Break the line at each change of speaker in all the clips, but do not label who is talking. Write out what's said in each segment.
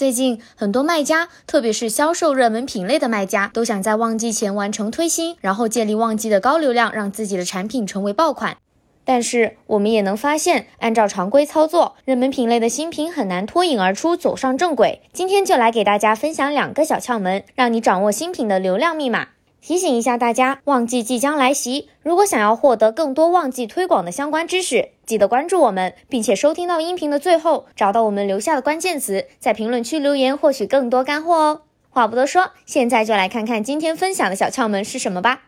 最近很多卖家，特别是销售热门品类的卖家，都想在旺季前完成推新，然后建立旺季的高流量，让自己的产品成为爆款。但是我们也能发现，按照常规操作，热门品类的新品很难脱颖而出，走上正轨。今天就来给大家分享两个小窍门，让你掌握新品的流量密码。提醒一下大家，旺季即将来袭，如果想要获得更多旺季推广的相关知识，记得关注我们，并且收听到音频的最后，找到我们留下的关键词，在评论区留言获取更多干货哦。话不多说，现在就来看看今天分享的小窍门是什么吧。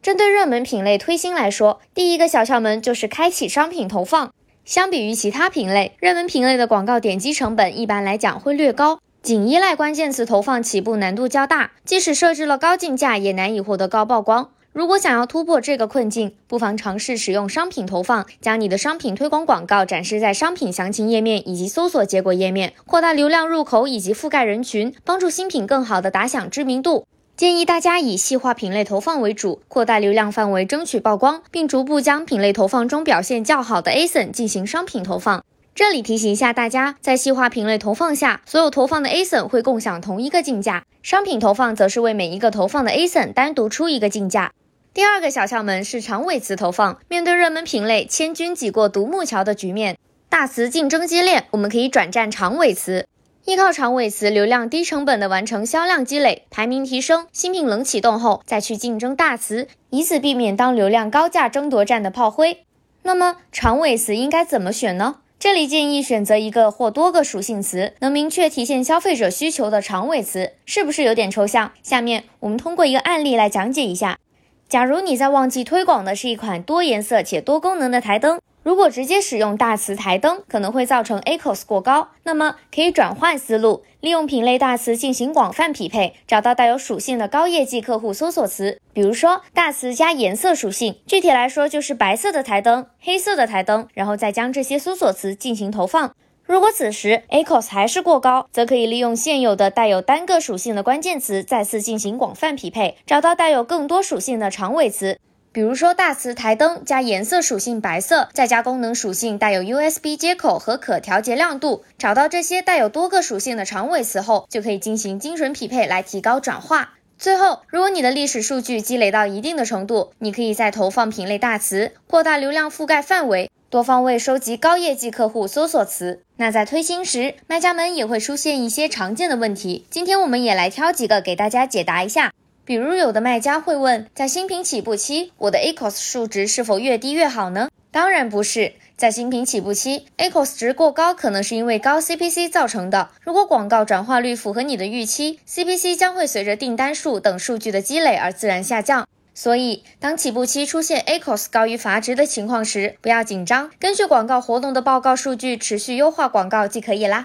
针对热门品类推新来说，第一个小窍门就是开启商品投放。相比于其他品类，热门品类的广告点击成本一般来讲会略高。仅依赖关键词投放起步难度较大，即使设置了高竞价，也难以获得高曝光。如果想要突破这个困境，不妨尝试使用商品投放，将你的商品推广广告展示在商品详情页面以及搜索结果页面，扩大流量入口以及覆盖人群，帮助新品更好的打响知名度。建议大家以细化品类投放为主，扩大流量范围，争取曝光，并逐步将品类投放中表现较好的 ASIN 进行商品投放。这里提醒一下大家，在细化品类投放下，所有投放的 ASIN 会共享同一个竞价；商品投放则是为每一个投放的 ASIN 单独出一个竞价。第二个小窍门是长尾词投放。面对热门品类千军挤过独木桥的局面，大词竞争激烈，我们可以转战长尾词，依靠长尾词流量低成本的完成销量积累、排名提升，新品冷启动后再去竞争大词，以此避免当流量高价争夺战的炮灰。那么长尾词应该怎么选呢？这里建议选择一个或多个属性词，能明确体现消费者需求的长尾词，是不是有点抽象？下面我们通过一个案例来讲解一下。假如你在旺季推广的是一款多颜色且多功能的台灯。如果直接使用大词台灯，可能会造成 ACOS 过高。那么可以转换思路，利用品类大词进行广泛匹配，找到带有属性的高业绩客户搜索词。比如说大词加颜色属性，具体来说就是白色的台灯、黑色的台灯，然后再将这些搜索词进行投放。如果此时 ACOS 还是过高，则可以利用现有的带有单个属性的关键词再次进行广泛匹配，找到带有更多属性的长尾词。比如说大词台灯加颜色属性白色，再加功能属性带有 USB 接口和可调节亮度，找到这些带有多个属性的长尾词后，就可以进行精准匹配来提高转化。最后，如果你的历史数据积累到一定的程度，你可以再投放品类大词，扩大流量覆盖范围，多方位收集高业绩客户搜索词。那在推新时，卖家们也会出现一些常见的问题，今天我们也来挑几个给大家解答一下。比如，有的卖家会问，在新品起步期，我的 ACOS 数值是否越低越好呢？当然不是，在新品起步期，ACOS 值过高可能是因为高 CPC 造成的。如果广告转化率符合你的预期，CPC 将会随着订单数等数据的积累而自然下降。所以，当起步期出现 ACOS 高于阀值的情况时，不要紧张，根据广告活动的报告数据持续优化广告即可以啦。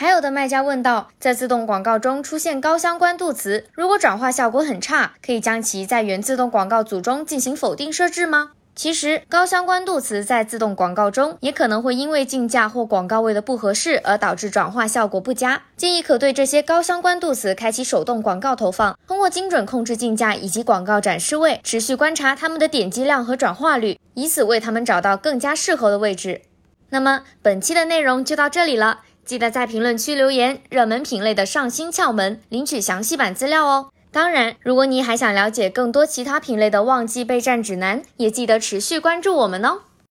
还有的卖家问到，在自动广告中出现高相关度词，如果转化效果很差，可以将其在原自动广告组中进行否定设置吗？其实，高相关度词在自动广告中也可能会因为竞价或广告位的不合适而导致转化效果不佳。建议可对这些高相关度词开启手动广告投放，通过精准控制竞价以及广告展示位，持续观察他们的点击量和转化率，以此为他们找到更加适合的位置。那么，本期的内容就到这里了。记得在评论区留言热门品类的上新窍门，领取详细版资料哦。当然，如果你还想了解更多其他品类的旺季备战指南，也记得持续关注我们哦。